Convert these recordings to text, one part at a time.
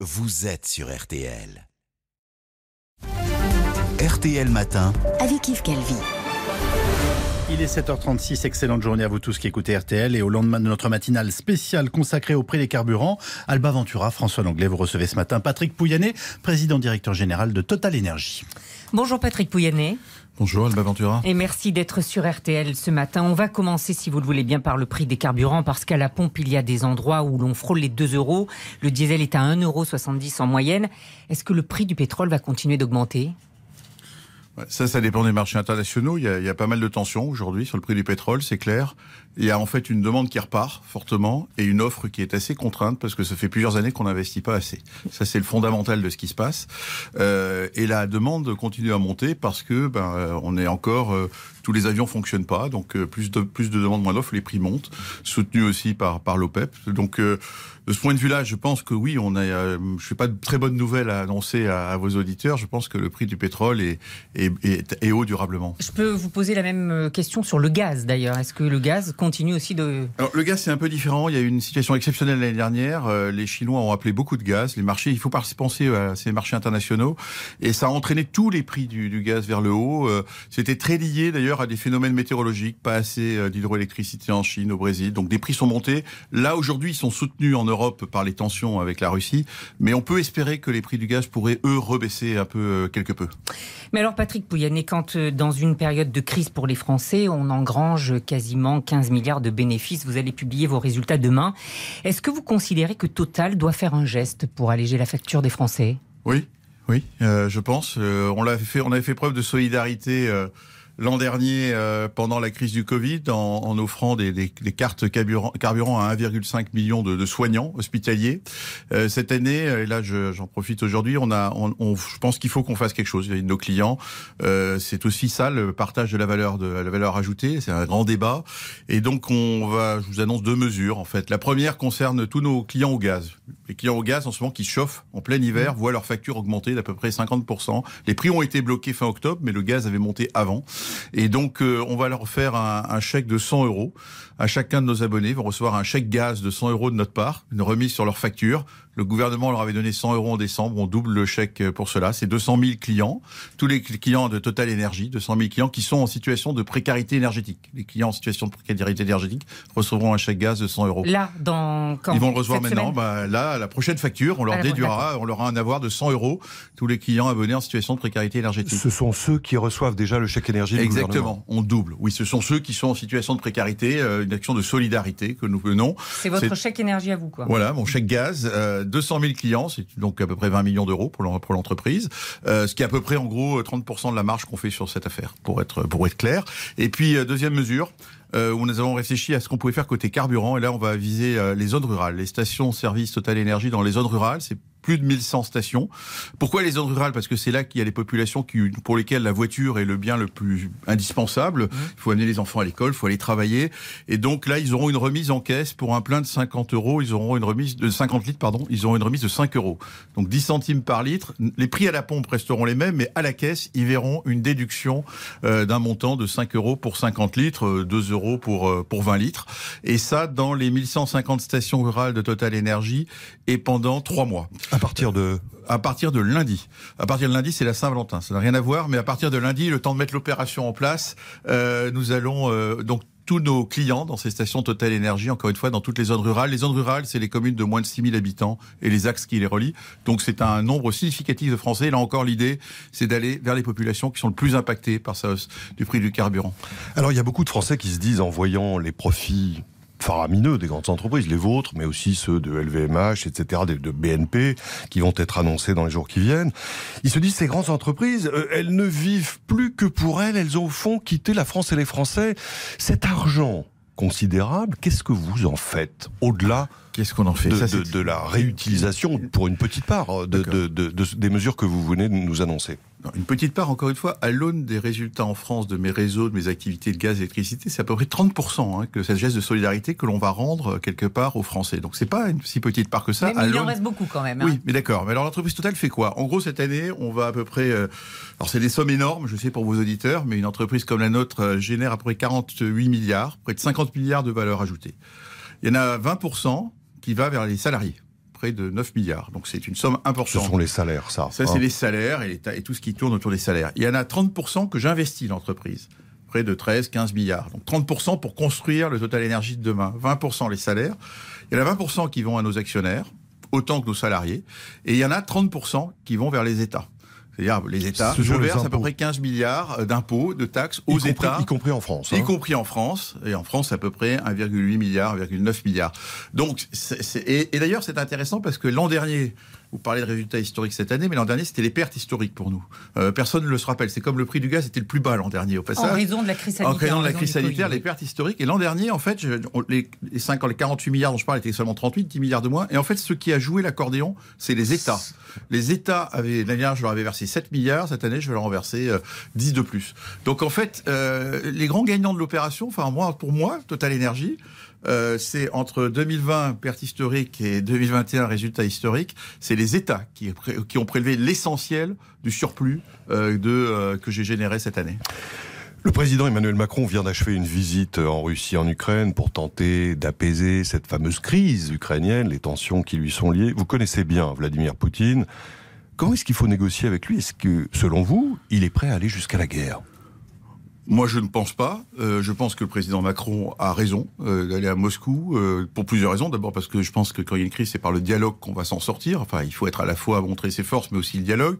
vous êtes sur RTL. RTL Matin. avec Yves Calvi. Il est 7h36, excellente journée à vous tous qui écoutez RTL et au lendemain de notre matinale spéciale consacrée au prix des carburants, Alba Ventura, François Langlais, vous recevez ce matin Patrick Pouyanné, président directeur général de Total Énergie. Bonjour Patrick Pouyanné. Bonjour Alba Ventura. Et merci d'être sur RTL ce matin. On va commencer, si vous le voulez bien, par le prix des carburants, parce qu'à la pompe, il y a des endroits où l'on frôle les 2 euros. Le diesel est à 1,70 euros en moyenne. Est-ce que le prix du pétrole va continuer d'augmenter? Ça, ça dépend des marchés internationaux. Il y a, il y a pas mal de tensions aujourd'hui sur le prix du pétrole, c'est clair. Il y a en fait une demande qui repart fortement et une offre qui est assez contrainte parce que ça fait plusieurs années qu'on n'investit pas assez. Ça, c'est le fondamental de ce qui se passe. Euh, et la demande continue à monter parce que ben, euh, on est encore euh, tous les avions fonctionnent pas, donc plus de plus de demandes, moins d'offres, les prix montent, soutenus aussi par par l'OPEP. Donc de ce point de vue-là, je pense que oui, on a. Euh, je n'ai pas de très bonnes nouvelles à annoncer à, vos auditeurs. Je pense que le prix du pétrole est, est, est, haut durablement. Je peux vous poser la même question sur le gaz d'ailleurs. Est-ce que le gaz continue aussi de. Alors, le gaz, c'est un peu différent. Il y a eu une situation exceptionnelle l'année dernière. Euh, les Chinois ont appelé beaucoup de gaz. Les marchés, il faut pas penser à ces marchés internationaux. Et ça a entraîné tous les prix du, du gaz vers le haut. Euh, C'était très lié d'ailleurs à des phénomènes météorologiques, pas assez euh, d'hydroélectricité en Chine, au Brésil. Donc des prix sont montés. Là, aujourd'hui, ils sont soutenus en Europe par les tensions avec la Russie, mais on peut espérer que les prix du gaz pourraient, eux, rebaisser un peu, quelque peu. Mais alors, Patrick Pouyanné, quand dans une période de crise pour les Français, on engrange quasiment 15 de bénéfices, vous allez publier vos résultats demain, est-ce que vous considérez que Total doit faire un geste pour alléger la facture des Français? Oui, oui, euh, je pense. Euh, on, l'a fait, on avait fait preuve de solidarité. Euh, l'an dernier euh, pendant la crise du Covid en, en offrant des, des, des, cartes carburant, carburant à 1,5 million de, de, soignants hospitaliers. Euh, cette année, et là j'en profite aujourd'hui, on a, on, on, je pense qu'il faut qu'on fasse quelque chose nos clients. Euh, c'est aussi ça le partage de la valeur de la valeur ajoutée. C'est un grand débat. Et donc on va, je vous annonce deux mesures en fait. La première concerne tous nos clients au gaz. Les clients au gaz en ce moment qui chauffent en plein hiver voient leur facture augmenter d'à peu près 50%. Les prix ont été bloqués fin octobre, mais le gaz avait monté avant. Et donc, euh, on va leur faire un, un, chèque de 100 euros. À chacun de nos abonnés vont recevoir un chèque gaz de 100 euros de notre part, une remise sur leur facture. Le gouvernement leur avait donné 100 euros en décembre. On double le chèque pour cela. C'est 200 000 clients. Tous les clients de Total Énergie, 200 000 clients qui sont en situation de précarité énergétique. Les clients en situation de précarité énergétique recevront un chèque gaz de 100 euros. Là, dans quand? Ils vont le recevoir maintenant. Bah, là, la prochaine facture, on leur déduira, on leur a un avoir de 100 euros. Tous les clients abonnés en situation de précarité énergétique. Ce sont ceux qui reçoivent déjà le chèque énergie. Exactement. On double. Oui, ce sont ceux qui sont en situation de précarité. Euh, une action de solidarité que nous menons. C'est votre chèque énergie à vous, quoi. Voilà, mon chèque gaz. Euh, 200 000 clients c'est donc à peu près 20 millions d'euros pour l'entreprise, euh, ce qui est à peu près en gros 30% de la marge qu'on fait sur cette affaire, pour être pour être clair. Et puis euh, deuxième mesure. Euh, où nous avons réfléchi à ce qu'on pouvait faire côté carburant. Et là, on va viser euh, les zones rurales, les stations-service Total Énergie dans les zones rurales. C'est plus de 1100 stations. Pourquoi les zones rurales? Parce que c'est là qu'il y a les populations qui, pour lesquelles la voiture est le bien le plus indispensable. Mmh. Il faut amener les enfants à l'école, il faut aller travailler. Et donc là, ils auront une remise en caisse pour un plein de 50 euros. Ils auront une remise de 50 litres, pardon. Ils auront une remise de 5 euros. Donc 10 centimes par litre. Les prix à la pompe resteront les mêmes, mais à la caisse, ils verront une déduction euh, d'un montant de 5 euros pour 50 litres, 2 euros pour, euh, pour 20 litres. Et ça, dans les 1150 stations rurales de Total Énergie et pendant 3 mois. À partir de à partir de lundi. À partir de lundi, c'est la Saint-Valentin. Ça n'a rien à voir, mais à partir de lundi, le temps de mettre l'opération en place, euh, nous allons euh, donc tous nos clients dans ces stations Total Énergie, encore une fois, dans toutes les zones rurales. Les zones rurales, c'est les communes de moins de 6000 habitants et les axes qui les relient. Donc c'est un nombre significatif de Français. Là encore, l'idée, c'est d'aller vers les populations qui sont le plus impactées par ça hausse du prix du carburant. Alors il y a beaucoup de Français qui se disent, en voyant les profits faramineux des grandes entreprises, les vôtres, mais aussi ceux de LVMH, etc., de BNP, qui vont être annoncés dans les jours qui viennent. Ils se disent, ces grandes entreprises, euh, elles ne vivent plus que pour elles, elles ont au fond quitté la France et les Français. Cet argent considérable, qu'est-ce que vous en faites au-delà Qu'est-ce qu'on en fait de, de, de, la réutilisation pour une petite part de, des mesures que vous venez de nous annoncer Une petite part, encore une fois, à l'aune des résultats en France de mes réseaux, de mes activités de gaz et d'électricité, c'est à peu près 30% hein, que cette geste de solidarité que l'on va rendre quelque part aux Français. Donc c'est pas une si petite part que ça. Mais, mais il en reste beaucoup quand même. Hein. Oui, mais d'accord. Mais alors l'entreprise totale fait quoi? En gros, cette année, on va à peu près. Euh, alors c'est des sommes énormes, je sais pour vos auditeurs, mais une entreprise comme la nôtre euh, génère à peu près 48 milliards, près de 50 milliards de valeur ajoutée. Il y en a 20% qui va vers les salariés. près de 9 milliards. Donc c'est une somme Ce importante. sont les salaires, ça. Ça, hein. c'est les salaires et, les et tout ce qui tourne autour des salaires. Il y en a 30% que j'investis l'entreprise. Près de 13, 15 milliards. Donc 30% pour construire le Total Énergie de demain. 20% les salaires. Il y en a 20% qui vont à nos actionnaires, autant que nos salariés. Et il y en a 30% qui vont vers les États. C'est-à-dire les États. Ce Je verse à peu près 15 milliards euh, d'impôts, de taxes Y aux compris- États. Y compris en France. Y hein. compris en France, et en France à peu près 1,8 milliard, 1,9 milliard. Donc, et d'ailleurs c'est intéressant parce que l'an dernier, vous parlez de résultats historiques cette année, mais l'an dernier c'était les pertes historiques pour nous. Euh, personne ne le se rappelle. C'est comme le prix du gaz était le plus bas l'an dernier au En passage. raison de la crise sanitaire. En raison de la crise sanitaire, les pertes historiques. Et l'an dernier, en fait, je- on- les, les 5 les 48 milliards dont je parle étaient seulement 38, 10 milliards de moins. Et en fait, ce qui a joué l'accordéon, c'est les États. Les États avaient, l'année dernière, je leur avais versé 7 milliards. Cette année, je vais leur en verser euh, 10 de plus. Donc, en fait, euh, les grands gagnants de l'opération, enfin, moi, pour moi, Total Energy, euh, c'est entre 2020, perte historique, et 2021, résultat historique, c'est les États qui, ont prélevé l'essentiel du surplus euh, euh, que j'ai généré cette année. Le président Emmanuel Macron vient d'achever une visite en Russie, en Ukraine, pour tenter d'apaiser cette fameuse crise ukrainienne, les tensions qui lui sont liées. Vous connaissez bien Vladimir Poutine. Comment est-ce qu'il faut négocier avec lui? Est-ce que, selon vous, il est prêt à aller jusqu'à la guerre? Moi, je ne pense pas. Euh, je pense que le président Macron a raison euh, d'aller à Moscou euh, pour plusieurs raisons. D'abord parce que je pense que quand il y a une crise, c'est par le dialogue qu'on va s'en sortir. Enfin, il faut être à la fois montrer ses forces, mais aussi le dialogue.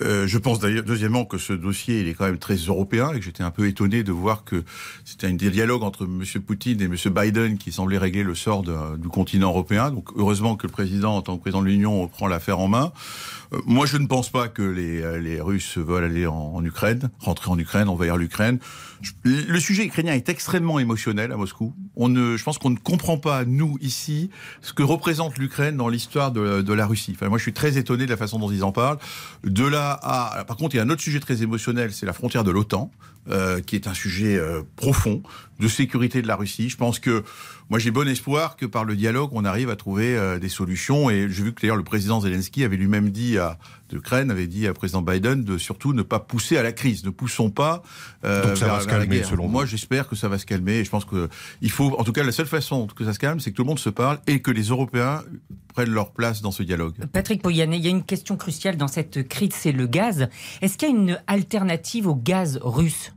Je pense d'ailleurs, deuxièmement, que ce dossier, il est quand même très européen et que j'étais un peu étonné de voir que c'était un dialogue entre M. Poutine et M. Biden qui semblait régler le sort du continent européen. Donc, heureusement que le président, en tant que président de l'Union, prend l'affaire en main. Moi, je ne pense pas que les, Russes veulent aller en Ukraine, rentrer en Ukraine, envahir l'Ukraine. Le sujet ukrainien est extrêmement émotionnel à Moscou. On ne, je pense qu'on ne comprend pas, nous, ici, ce que représente l'Ukraine dans l'histoire de, de la Russie. Enfin, moi, je suis très étonné de la façon dont ils en parlent. De là à... Par contre, il y a un autre sujet très émotionnel, c'est la frontière de l'OTAN, euh, qui est un sujet euh, profond de sécurité de la Russie. Je pense que moi, j'ai bon espoir que par le dialogue, on arrive à trouver euh, des solutions. Et j'ai vu que d'ailleurs le président Zelensky avait lui-même dit à l'Ukraine, avait dit à président Biden de surtout ne pas pousser à la crise. Ne poussons pas euh, Donc ça va se la calmer, guerre. selon Moi, j'espère que ça va se calmer. Et je pense que il en tout cas, la seule façon que ça se calme, c'est que tout le monde se parle et que les Européens prennent leur place dans ce dialogue. Patrick Poyanet, il y a une question cruciale dans cette crise, c'est le gaz. Est-ce qu'il y a une alternative au gaz russe?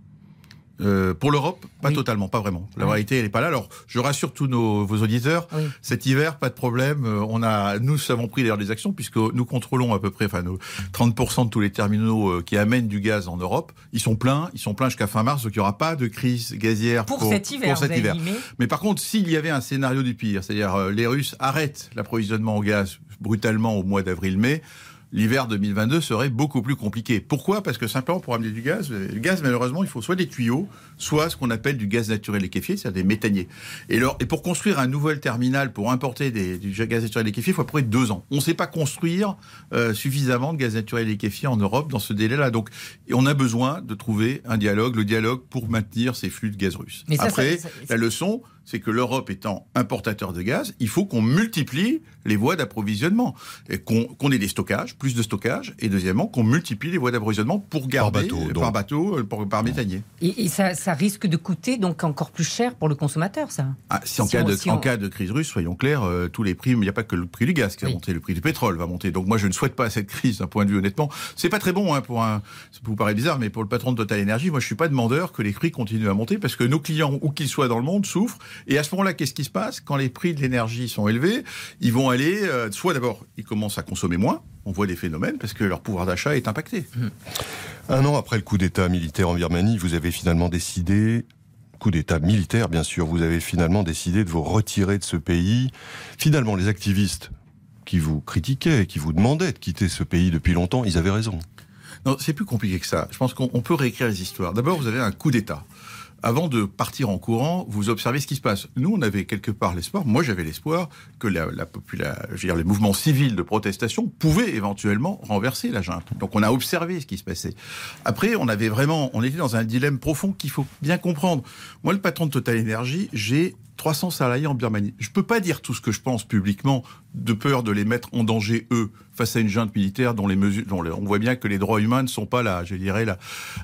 Euh, pour l'Europe, pas Oui. totalement, pas vraiment. La réalité, elle n'est pas là. Alors, je rassure tous nos, vos auditeurs. Oui. Cet hiver, pas de problème. Euh, On a, nous avons pris d'ailleurs des actions puisque nous contrôlons à peu près, enfin, nos 30% de tous les terminaux euh, qui amènent du gaz en Europe. Ils sont pleins, ils sont pleins jusqu'à fin mars, donc il n'y aura pas de crise gazière Pour, cet hiver, pour cet hiver. Mais par contre, s'il y avait un scénario du pire, c'est-à-dire euh, les Russes arrêtent l'approvisionnement en gaz brutalement au mois d'avril-mai, l'hiver 2022 serait beaucoup plus compliqué. Pourquoi? Parce que simplement pour amener du gaz, le gaz malheureusement il faut soit des tuyaux, soit ce qu'on appelle du gaz naturel liquéfié, c'est-à-dire des méthaniers. Et, alors, et pour construire un nouvel terminal pour importer des, du gaz naturel liquéfié, il faut à peu près deux ans. On ne sait pas construire euh, suffisamment de gaz naturel liquéfié en Europe dans ce délai-là. Donc et on a besoin de trouver un dialogue, le dialogue pour maintenir ces flux de gaz russes. Mais ça, Après, ça- ça- la leçon, c'est que l'Europe étant importateur de gaz, il faut qu'on multiplie les voies d'approvisionnement. Et qu'on qu'on ait des stockages, plus de stockage, et deuxièmement, qu'on multiplie les voies d'approvisionnement pour garder bateau, euh, donc. par bateau, euh, par, par méthanier. Et, et ça, ça risque de coûter donc encore plus cher pour le consommateur, ça? Ah, si en, Si cas, on- de, si en on- cas de crise russe, soyons clairs, euh, tous les prix, il n'y a pas que le prix du gaz qui va Oui. monter, le prix du pétrole va monter. Donc moi, je ne souhaite pas cette crise d'un point de vue honnêtement. C'est pas très bon hein, pour un, ça peut vous paraît bizarre, mais pour le patron de Total Energy, moi, je suis pas demandeur que les prix continuent à monter parce que nos clients, où qu'ils soient dans le monde, souffrent. Et à ce moment-là, qu'est-ce qui se passe? Quand les prix de l'énergie sont élevés Ils vont aller, euh, soit d'abord, ils commencent à consommer moins. On voit des phénomènes parce que leur pouvoir d'achat est impacté. Un an après le coup d'État militaire en Birmanie, vous avez finalement décidé, coup d'État militaire bien sûr, vous avez finalement décidé de vous retirer de ce pays. Finalement, les activistes qui vous critiquaient, qui vous demandaient de quitter ce pays depuis longtemps, ils avaient raison. Non, c'est plus compliqué que ça. Je pense qu'on on peut réécrire les histoires. D'abord, vous avez un coup d'État. Avant de partir en courant, vous observez ce qui se passe. Nous, on avait quelque part l'espoir, moi j'avais l'espoir, que la, la je veux dire, les mouvements civils de protestation pouvaient éventuellement renverser la junte. Donc on a observé ce qui se passait. Après, on avait vraiment, on était dans un dilemme profond qu'il faut bien comprendre. Moi, le patron de Total Energy, j'ai 300 salariés en Birmanie. Je peux pas dire tout ce que je pense publiquement de peur de les mettre en danger eux face à une junte militaire dont les mesures, on voit bien que les droits humains ne sont pas la, je dirais la,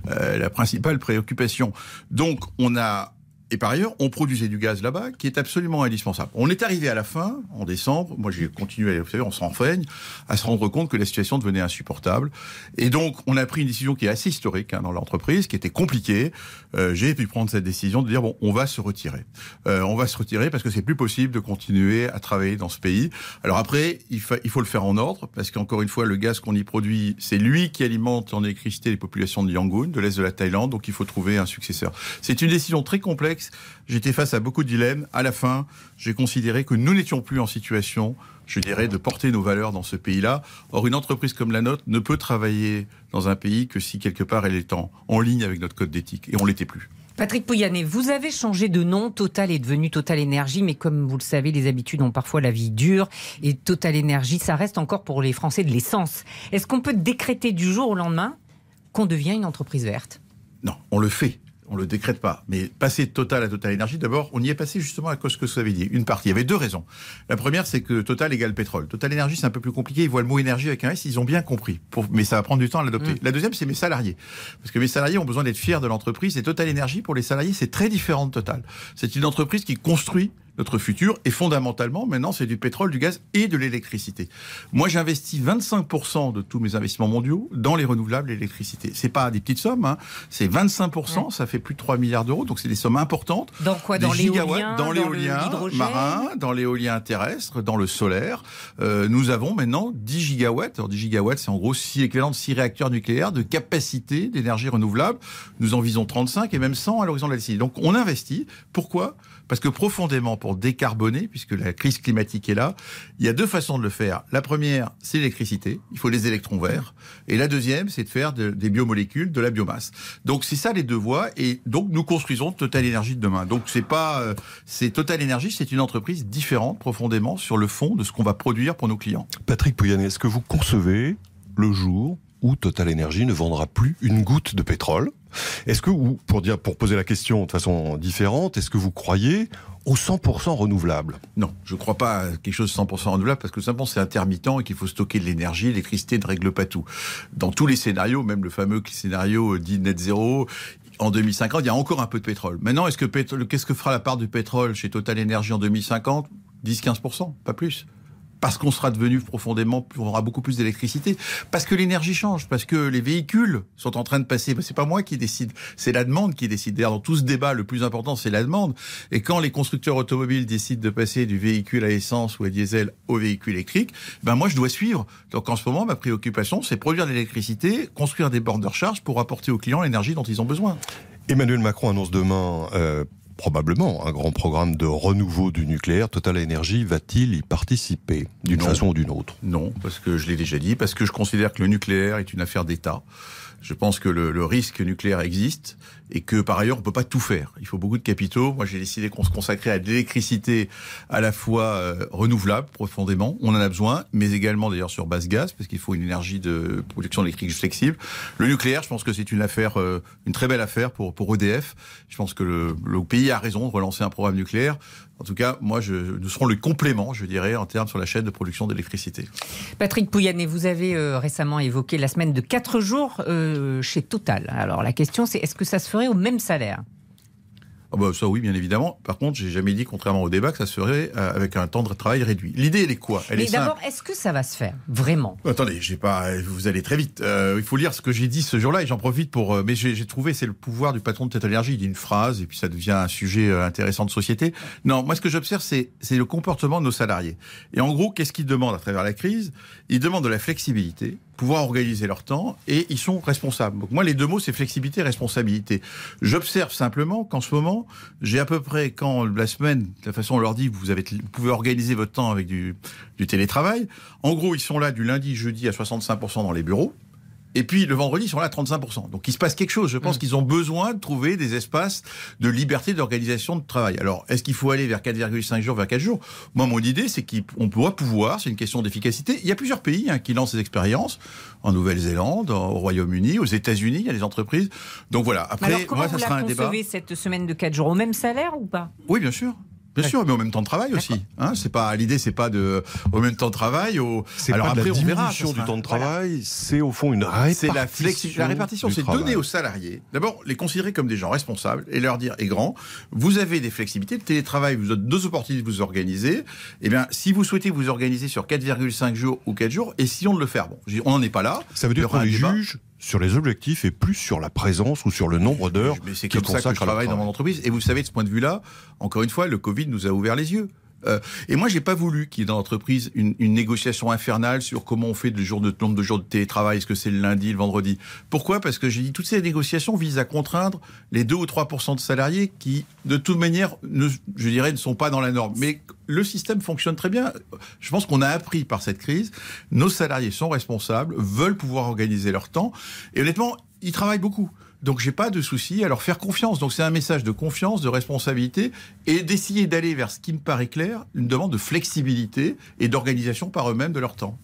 euh, la principale préoccupation. Donc on a Et par ailleurs, on produisait du gaz là-bas qui est absolument indispensable. On est arrivé à la fin, en décembre, moi j'ai continué, vous savez, on s'en renseigne, à se rendre compte que la situation devenait insupportable. Et donc, on a pris une décision qui est assez historique hein, dans l'entreprise, qui était compliquée. Euh, j'ai pu prendre cette décision de dire, bon, on va se retirer. Euh, on va se retirer parce que c'est plus possible de continuer à travailler dans ce pays. Alors après, il, il faut le faire en ordre, parce qu'encore une fois, le gaz qu'on y produit, c'est lui qui alimente en électricité les populations de Yangon, de l'est de la Thaïlande, donc il faut trouver un successeur. C'est une décision très complexe J'étais face à beaucoup de dilemmes. À la fin, j'ai considéré que nous n'étions plus en situation, je dirais, de porter nos valeurs dans ce pays-là. Or, une entreprise comme la nôtre ne peut travailler dans un pays que si quelque part elle est en, en ligne avec notre code d'éthique. Et on l'était plus. Patrick Pouyanné, vous avez changé de nom. Total est devenu Total Énergie, mais comme vous le savez, les habitudes ont parfois la vie dure. Et Total Énergie, ça reste encore pour les Français de l'essence. Est-ce qu'on peut décréter du jour au lendemain qu'on devient une entreprise verte? Non, on le fait on le décrète pas. Mais passer de Total à Total Énergie, d'abord, on y est passé justement à cause que vous avez dit. Une partie. Il y avait deux raisons. La première, c'est que Total égale pétrole. Total Énergie, c'est un peu plus compliqué. Ils voient le mot énergie avec un S, ils ont bien compris. mais ça va prendre du temps à l'adopter. Mm. La deuxième, c'est mes salariés. Parce que mes salariés ont besoin d'être fiers de l'entreprise. Et Total Énergie, pour les salariés, c'est très différent de Total. C'est une entreprise qui construit notre futur. Et fondamentalement, maintenant, c'est du pétrole, du gaz et de l'électricité. Moi, j'investis 25% de tous mes investissements mondiaux dans les renouvelables et l'électricité. C'est pas des petites sommes, hein. c'est 25%, ça fait plus de 3 milliards d'euros, donc c'est des sommes importantes. Dans quoi? Dans l'éolien Dans l'éolien marin, dans l'éolien terrestre, dans le solaire. Euh, nous avons maintenant 10 gigawatts. Alors 10 gigawatts, c'est en gros 6 équivalent de 6 réacteurs nucléaires de capacité d'énergie renouvelable. Nous en visons 35 et même 100 à l'horizon de la décennie. Donc on investit. Pourquoi? Parce que profondément, pour décarboner, puisque la crise climatique est là, il y a deux façons de le faire. La première, c'est l'électricité. Il faut des électrons verts. Et la deuxième, c'est de faire des biomolécules, de la biomasse. Donc c'est ça les deux voies. Et donc nous construisons Total Énergie de demain. Donc c'est pas, euh, c'est Total Énergie, c'est une entreprise différente profondément sur le fond de ce qu'on va produire pour nos clients. Patrick Pouyanné, est-ce que vous concevez le jour où Total Energy ne vendra plus une goutte de pétrole? Est-ce que, ou pour poser la question de façon différente, est-ce que vous croyez au 100% renouvelable? Non, je ne crois pas à quelque chose de 100% renouvelable parce que simplement c'est intermittent et qu'il faut stocker de l'énergie. L'électricité ne règle pas tout. Dans tous les scénarios, même le fameux scénario dit net zéro, en 2050, il y a encore un peu de pétrole. Maintenant, est-ce que qu'est-ce que fera la part du pétrole chez Total Energy en 2050 10-15%, pas plus parce qu'on sera devenu profondément, on aura beaucoup plus d'électricité, parce que l'énergie change, parce que les véhicules sont en train de passer. C'est pas moi qui décide, c'est la demande qui décide. D'ailleurs, dans tout ce débat, le plus important, c'est la demande. Et quand les constructeurs automobiles décident de passer du véhicule à essence ou à diesel au véhicule électrique, ben moi je dois suivre. Donc en ce moment, ma préoccupation, c'est produire de l'électricité, construire des bornes de recharge pour apporter aux clients l'énergie dont ils ont besoin. Emmanuel Macron annonce demain euh, probablement un grand programme de renouveau du nucléaire. Total Energy va-t-il y participer d'une façon ou d'une autre? Non, parce que je l'ai déjà dit, parce que je considère que le nucléaire est une affaire d'État. Je pense que le, le, risque nucléaire existe et que par ailleurs on peut pas tout faire. Il faut beaucoup de capitaux. Moi j'ai décidé qu'on se consacrait à de l'électricité à la fois euh, renouvelable profondément, on en a besoin, mais également d'ailleurs sur base gaz parce qu'il faut une énergie de production électrique flexible. Le nucléaire, je pense que c'est une affaire, euh, une très belle affaire pour EDF. Je pense que le, pays a raison de relancer un programme nucléaire. En tout cas, moi, nous serons le complément, je dirais, en termes sur la chaîne de production d'électricité. Patrick Pouyanné, vous avez euh, récemment évoqué la semaine de 4 jours chez Total. Alors la question, c'est est-ce que ça se au même salaire bah, ça oui, bien évidemment. Par contre, j'ai jamais dit, contrairement au débat, que ça serait euh, avec un temps de travail réduit. L'idée, elle est quoi? Elle Mais d'abord, est-ce que ça va se faire vraiment? Attendez, j'ai pas. Vous allez très vite. Euh, il faut lire ce que j'ai dit ce jour-là et j'en profite pour. Euh, mais j'ai trouvé, c'est le pouvoir du patron de Total Energy. Il dit une phrase et puis ça devient un sujet intéressant de société. Non, moi, ce que j'observe, c'est le comportement de nos salariés. Et en gros, qu'est-ce qu'ils demandent à travers la crise? Ils demandent de la flexibilité pouvoir organiser leur temps et ils sont responsables. Donc moi, les deux mots, c'est flexibilité et responsabilité. J'observe simplement qu'en ce moment, j'ai à peu près, quand la semaine, de la façon on leur dit, vous, avez, vous pouvez organiser votre temps avec du, du télétravail. En gros, ils sont là du lundi, jeudi à 65% dans les bureaux. Et puis le vendredi, ils sont là à 35%. Donc il se passe quelque chose. Je pense mm. qu'ils ont besoin de trouver des espaces de liberté d'organisation de travail. Alors, est-ce qu'il faut aller vers 4,5 jours, vers 4 jours? Moi, mon idée, c'est qu'on doit pouvoir, c'est une question d'efficacité. Il y a plusieurs pays hein, qui lancent ces expériences. En Nouvelle-Zélande, au Royaume-Uni, aux États-Unis, il y a des entreprises. Donc voilà. Après, moi, ça sera un débat. cette semaine de 4 jours? Au même salaire ou pas? Oui, bien sûr. Bien sûr, mais au même temps de travail aussi. Hein, c'est pas l'idée, c'est pas de au même temps de travail. Au... C'est Alors pas après, la on verra. du temps de voilà. travail, c'est au fond une répartition. C'est la, flexi- la répartition, c'est donner aux salariés, d'abord les considérer comme des gens responsables et leur dire, et grand, vous avez des flexibilités, le télétravail vous donne deux opportunités de vous organiser. Eh bien, si vous souhaitez vous organiser sur 4,5 jours ou 4 jours, essayons de le faire. Bon, on n'en est pas là. Ça veut dire qu'on juge sur les objectifs et plus sur la présence ou sur le nombre d'heures Mais c'est comme ça que je travaille dans mon entreprise. Et vous savez, de ce point de vue-là, encore une fois, le Covid nous a ouvert les yeux. Euh, et moi, j'ai pas voulu qu'il y ait dans l'entreprise une, négociation infernale sur comment on fait le de nombre de jours de télétravail. Est-ce que c'est le lundi, le vendredi Pourquoi? Parce que j'ai dit toutes ces négociations visent à contraindre les 2 ou 3 de salariés qui, de toute manière, je dirais, ne sont pas dans la norme. Mais le système fonctionne très bien. Je pense qu'on a appris par cette crise. Nos salariés sont responsables, veulent pouvoir organiser leur temps. Et honnêtement, ils travaillent beaucoup. Donc j'ai pas de souci à leur faire confiance. Donc c'est un message de confiance, de responsabilité et d'essayer d'aller vers ce qui me paraît clair, une demande de flexibilité et d'organisation par eux-mêmes de leur temps.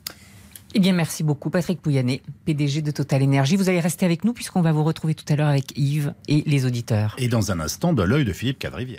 Eh bien, merci beaucoup, Patrick Pouyanné, PDG de Total Energy. Vous allez rester avec nous puisqu'on va vous retrouver tout à l'heure avec Yves et les auditeurs. Et dans un instant, de l'œil de Philippe Cadrivière.